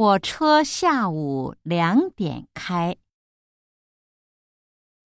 火车下午两点开